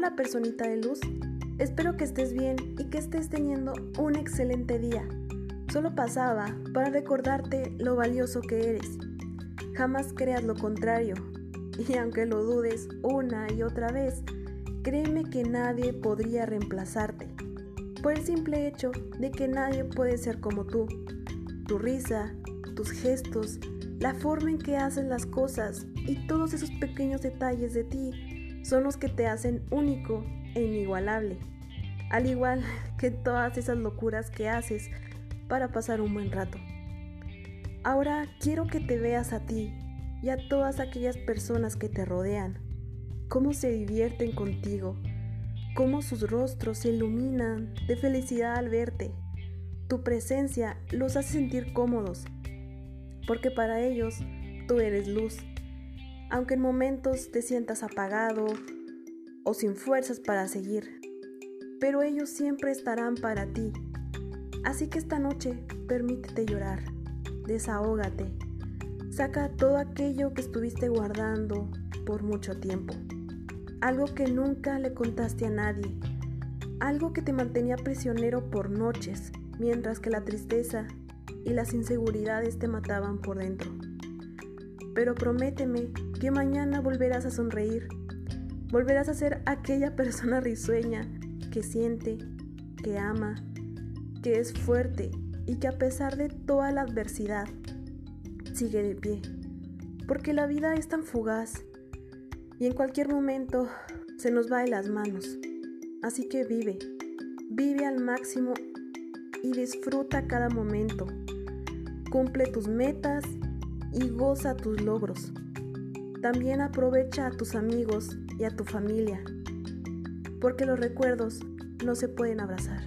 Hola personita de luz, espero que estés bien y que estés teniendo un excelente día. Solo pasaba para recordarte lo valioso que eres. Jamás creas lo contrario. Y aunque lo dudes una y otra vez, créeme que nadie podría reemplazarte. Por el simple hecho de que nadie puede ser como tú. Tu risa, tus gestos, la forma en que haces las cosas y todos esos pequeños detalles de ti son los que te hacen único e inigualable, al igual que todas esas locuras que haces para pasar un buen rato. Ahora quiero que te veas a ti y a todas aquellas personas que te rodean, cómo se divierten contigo, cómo sus rostros se iluminan de felicidad al verte. Tu presencia los hace sentir cómodos, porque para ellos tú eres luz aunque en momentos te sientas apagado o sin fuerzas para seguir, pero ellos siempre estarán para ti. Así que esta noche permítete llorar, desahógate, saca todo aquello que estuviste guardando por mucho tiempo, algo que nunca le contaste a nadie, algo que te mantenía prisionero por noches, mientras que la tristeza y las inseguridades te mataban por dentro pero prométeme que mañana volverás a sonreír, volverás a ser aquella persona risueña que siente, que ama, que es fuerte y que a pesar de toda la adversidad sigue de pie, porque la vida es tan fugaz y en cualquier momento se nos va de las manos. Así que vive, vive al máximo y disfruta cada momento. Cumple tus metas y goza tus logros. También aprovecha a tus amigos y a tu familia, porque los recuerdos no se pueden abrazar.